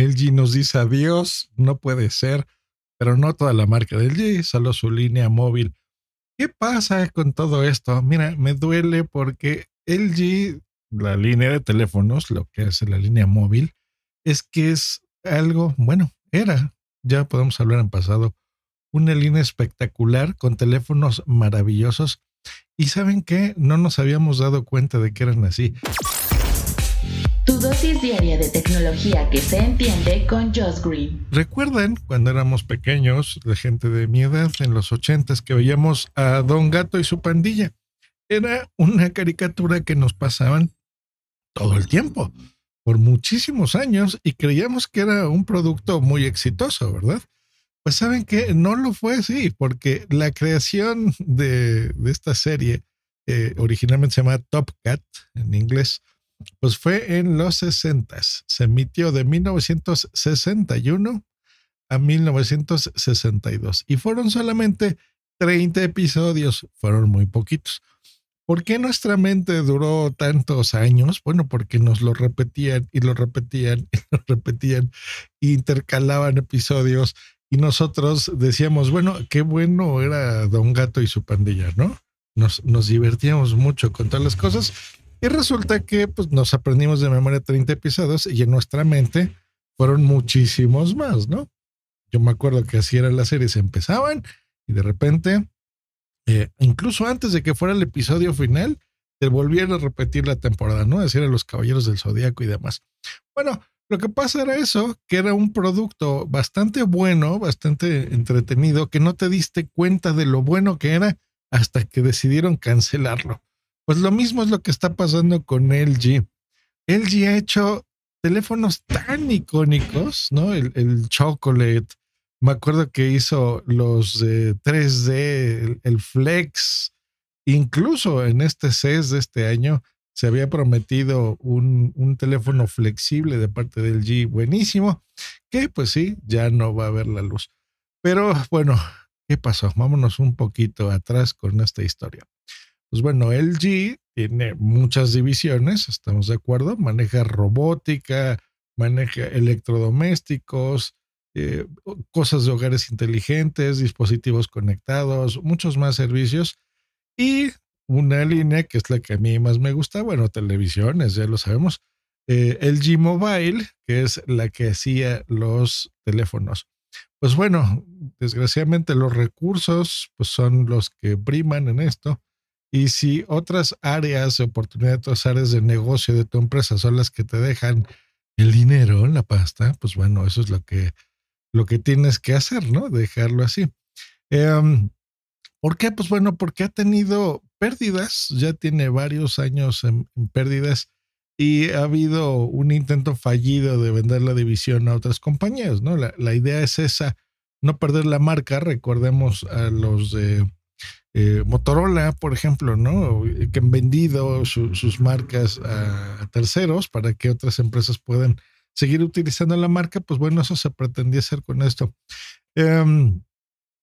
LG nos dice adiós, no puede ser, pero no toda la marca de LG, solo su línea móvil. ¿Qué pasa con todo esto? Mira, me duele porque LG, la línea de teléfonos, lo que hace la línea móvil, es que es algo, bueno, era, ya podemos hablar en pasado, una línea espectacular con teléfonos maravillosos. Y saben qué, no nos habíamos dado cuenta de que eran así. Tu dosis diaria de tecnología que se entiende con Josh Green. ¿Recuerdan cuando éramos pequeños, la gente de mi edad, en los ochentas, que veíamos a Don Gato y su pandilla? Era una caricatura que nos pasaban todo el tiempo, por muchísimos años, y creíamos que era un producto muy exitoso, ¿verdad? Pues saben que no lo fue así, porque la creación de, esta serie, eh, originalmente se llama Top Cat en inglés, pues fue en los 60. Se emitió de 1961 a 1962 y fueron solamente 30 episodios, fueron muy poquitos. ¿Por qué nuestra mente duró tantos años? Bueno, porque nos lo repetían y lo repetían y lo repetían, intercalaban episodios y nosotros decíamos, bueno, qué bueno era Don Gato y su pandilla, ¿no? Nos, nos divertíamos mucho con todas las cosas y resulta que pues, nos aprendimos de memoria 30 episodios y en nuestra mente fueron muchísimos más, ¿no? Yo me acuerdo que así eran las series, empezaban y de repente, eh, incluso antes de que fuera el episodio final, te volvieron a repetir la temporada, ¿no? Decir a los Caballeros del Zodíaco y demás. Bueno, lo que pasa era eso, que era un producto bastante bueno, bastante entretenido, que no te diste cuenta de lo bueno que era hasta que decidieron cancelarlo. Pues lo mismo es lo que está pasando con LG. LG ha hecho teléfonos tan icónicos, ¿no? El, Chocolate. Me acuerdo que hizo los 3D, el, Flex. Incluso en este CES de este año se había prometido un, un, teléfono flexible de parte del G buenísimo, que pues sí, ya no va a ver la luz. Pero bueno, ¿qué pasó? Vámonos un poquito atrás con esta historia. Pues bueno, LG tiene muchas divisiones, estamos de acuerdo, maneja robótica, maneja electrodomésticos, eh, cosas de hogares inteligentes, dispositivos conectados, muchos más servicios y una línea que es la que a mí más me gusta, bueno, televisiones, ya lo sabemos, eh, LG Mobile, que es la que hacía los teléfonos. Pues bueno, desgraciadamente los recursos pues son los que priman en esto y si otras áreas de oportunidad, otras áreas de negocio de tu empresa son las que te dejan el dinero, la pasta, pues bueno, eso es lo que, lo que tienes que hacer, ¿no? Dejarlo así. Em, ¿Por qué? Pues bueno, porque ha tenido pérdidas, ya tiene varios años en, pérdidas y ha habido un intento fallido de vender la división a otras compañías, ¿no? La, la idea es esa, no perder la marca, recordemos a los de eh, Motorola, por ejemplo, ¿no? Que han vendido sus marcas a, terceros para que otras empresas puedan seguir utilizando la marca, pues bueno, eso se pretendía hacer con esto. Em,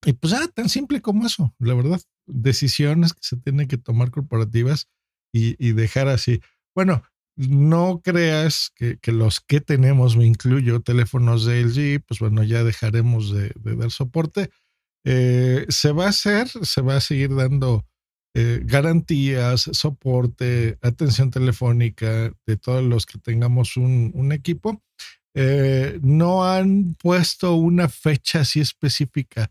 y pues ya, tan simple como eso, la verdad. Decisiones que se tienen que tomar corporativas y, dejar así. Bueno, no creas que, los que tenemos, me incluyo, teléfonos de LG, pues bueno, ya dejaremos de dar soporte eh, se va a hacer, se va a seguir dando eh, garantías, soporte, atención telefónica de todos los que tengamos un, equipo. Eh, no han puesto una fecha así específica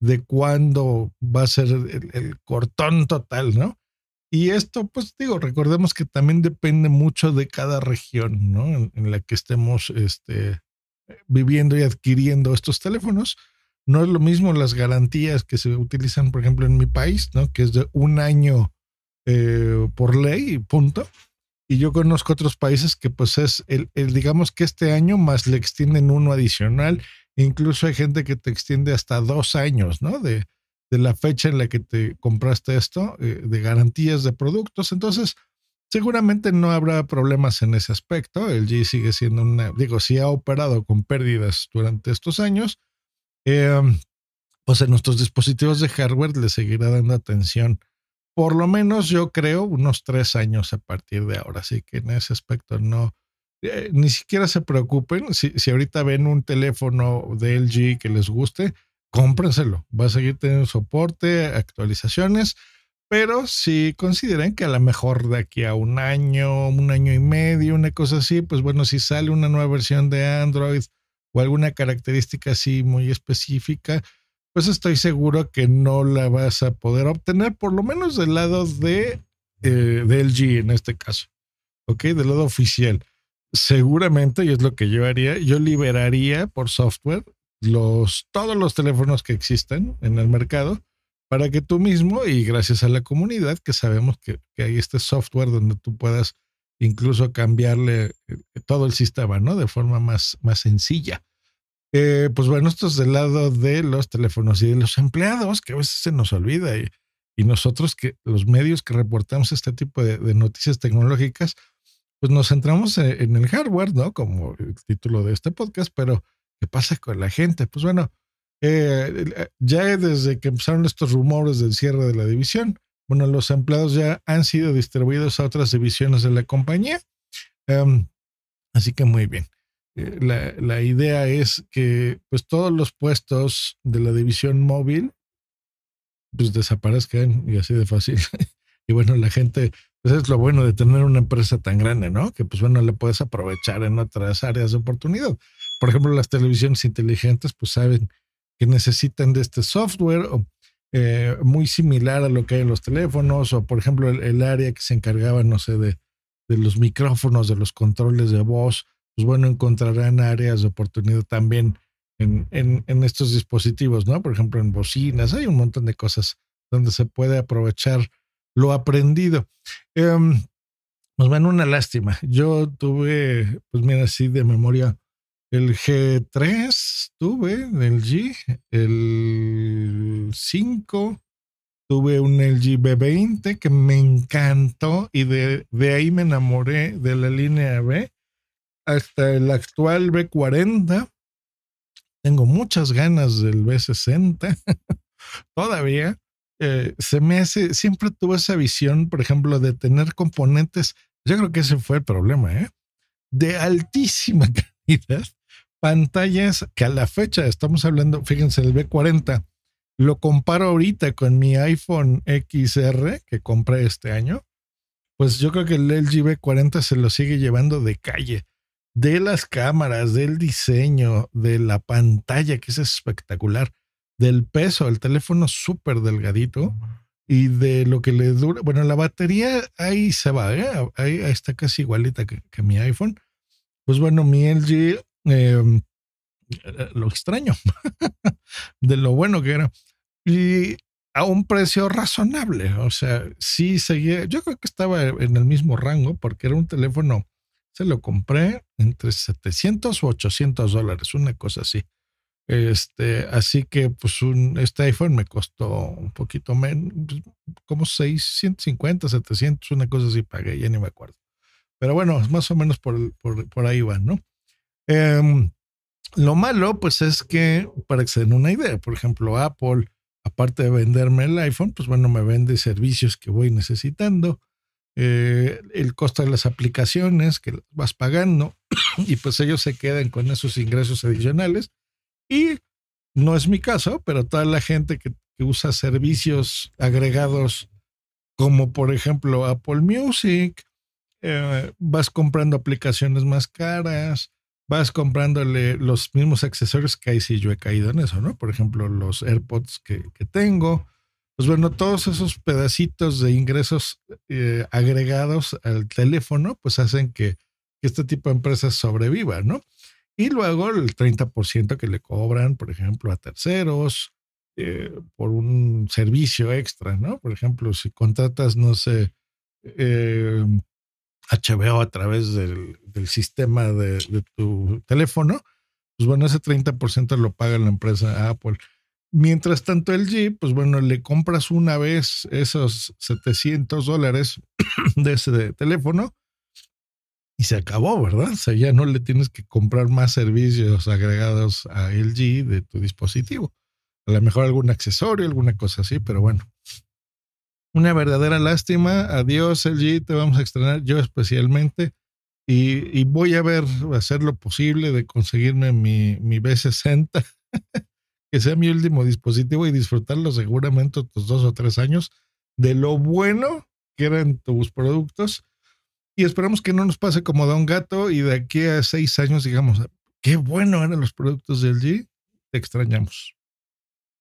de cuándo va a ser el, cortón total, ¿no? Y esto, pues digo, recordemos que también depende mucho de cada región, ¿no? En, la que estemos este, viviendo y adquiriendo estos teléfonos. No es lo mismo las garantías que se utilizan, por ejemplo, en mi país, ¿no? Que es de un año eh, por ley, punto. Y yo conozco otros países que pues es el, digamos que este año más le extienden uno adicional. Incluso hay gente que te extiende hasta dos años, ¿no? De, de la fecha en la que te compraste esto, eh, de garantías de productos. Entonces, seguramente no habrá problemas en ese aspecto. El G sigue siendo una, digo, si ha operado con pérdidas durante estos años, Em, pues en nuestros dispositivos de hardware le seguirá dando atención, por lo menos yo creo, unos tres años a partir de ahora. Así que en ese aspecto no, eh, ni siquiera se preocupen. Si, si ahorita ven un teléfono de LG que les guste, cómprenselo. Va a seguir teniendo soporte, actualizaciones, pero si consideren que a lo mejor de aquí a un año, un año y medio, una cosa así, pues bueno, si sale una nueva versión de Android o alguna característica así muy específica, pues estoy seguro que no la vas a poder obtener, por lo menos del lado de, eh, de LG en este caso, ¿ok? Del lado oficial. Seguramente, y es lo que yo haría, yo liberaría por software los, todos los teléfonos que existen en el mercado para que tú mismo y gracias a la comunidad que sabemos que, que hay este software donde tú puedas incluso cambiarle eh, todo el sistema, ¿no? De forma más, más sencilla. Eh, pues bueno, esto es del lado de los teléfonos y de los empleados, que a veces se nos olvida. Y, y nosotros, que los medios que reportamos este tipo de, noticias tecnológicas, pues nos centramos en, en el hardware, ¿no? Como el título de este podcast, pero ¿qué pasa con la gente? Pues bueno, eh, ya desde que empezaron estos rumores del cierre de la división, bueno, los empleados ya han sido distribuidos a otras divisiones de la compañía. Um, así que muy bien. Eh, la, la, idea es que pues todos los puestos de la división móvil pues desaparezcan y así de fácil. y bueno, la gente, pues es lo bueno de tener una empresa tan grande, ¿no? Que pues bueno, le puedes aprovechar en otras áreas de oportunidad. Por ejemplo, las televisiones inteligentes pues saben que necesitan de este software o, eh, muy similar a lo que hay en los teléfonos o por ejemplo el, área que se encargaba, no sé, de, de los micrófonos, de los controles de voz pues bueno, encontrarán áreas de oportunidad también en, en, en, estos dispositivos, ¿no? Por ejemplo, en bocinas, hay un montón de cosas donde se puede aprovechar lo aprendido. Eh, pues bueno, una lástima. Yo tuve, pues mira, así de memoria, el G3 tuve, el G, el 5, tuve un LG B20 que me encantó y de, ahí me enamoré de la línea B hasta el actual B40. Tengo muchas ganas del B60 todavía. Eh, se me hace, siempre tuve esa visión, por ejemplo, de tener componentes, yo creo que ese fue el problema, ¿eh? de altísima calidad, pantallas que a la fecha estamos hablando, fíjense, el B40, lo comparo ahorita con mi iPhone XR que compré este año, pues yo creo que el LG B40 se lo sigue llevando de calle de las cámaras, del diseño, de la pantalla, que es espectacular, del peso, el teléfono súper delgadito y de lo que le dura. Bueno, la batería ahí se va, ¿eh? ahí, está casi igualita que, que, mi iPhone. Pues bueno, mi LG, eh, lo extraño de lo bueno que era. Y a un precio razonable, o sea, sí seguía, yo creo que estaba en el mismo rango porque era un teléfono se lo compré entre 700 o 800 dólares, una cosa así. Este, así que pues un, este iPhone me costó un poquito menos, pues, como 650, 700, una cosa así pagué, ya ni me acuerdo. Pero bueno, más o menos por, por, por ahí va, ¿no? Eh, lo malo, pues es que, para que se den una idea, por ejemplo, Apple, aparte de venderme el iPhone, pues bueno, me vende servicios que voy necesitando eh, el costo de las aplicaciones que vas pagando y pues ellos se quedan con esos ingresos adicionales. Y no es mi caso, pero toda la gente que, que usa servicios agregados como por ejemplo Apple Music, eh, vas comprando aplicaciones más caras, vas comprándole los mismos accesorios que ahí sí yo he caído en eso, ¿no? Por ejemplo, los AirPods que, que tengo, pues bueno, todos esos pedacitos de ingresos eh, agregados al teléfono, pues hacen que, este tipo de empresas sobrevivan, ¿no? Y luego el 30% que le cobran, por ejemplo, a terceros eh, por un servicio extra, ¿no? Por ejemplo, si contratas, no sé, eh, HBO a través del, sistema de, tu teléfono, pues bueno, ese 30% lo paga la empresa Apple. Mientras tanto, el Jeep, pues bueno, le compras una vez esos 700 dólares de ese teléfono y se acabó, ¿verdad? O sea, ya no le tienes que comprar más servicios agregados a LG de tu dispositivo. A lo mejor algún accesorio, alguna cosa así, pero bueno. Una verdadera lástima. Adiós, LG, te vamos a extrañar yo especialmente. Y, voy a ver, hacer lo posible de conseguirme mi, mi B60, que sea mi último dispositivo y disfrutarlo seguramente otros dos o tres años de lo bueno que eran tus productos. Y esperamos que no nos pase como Don Gato y de aquí a seis años digamos, qué bueno eran los productos del G, te extrañamos.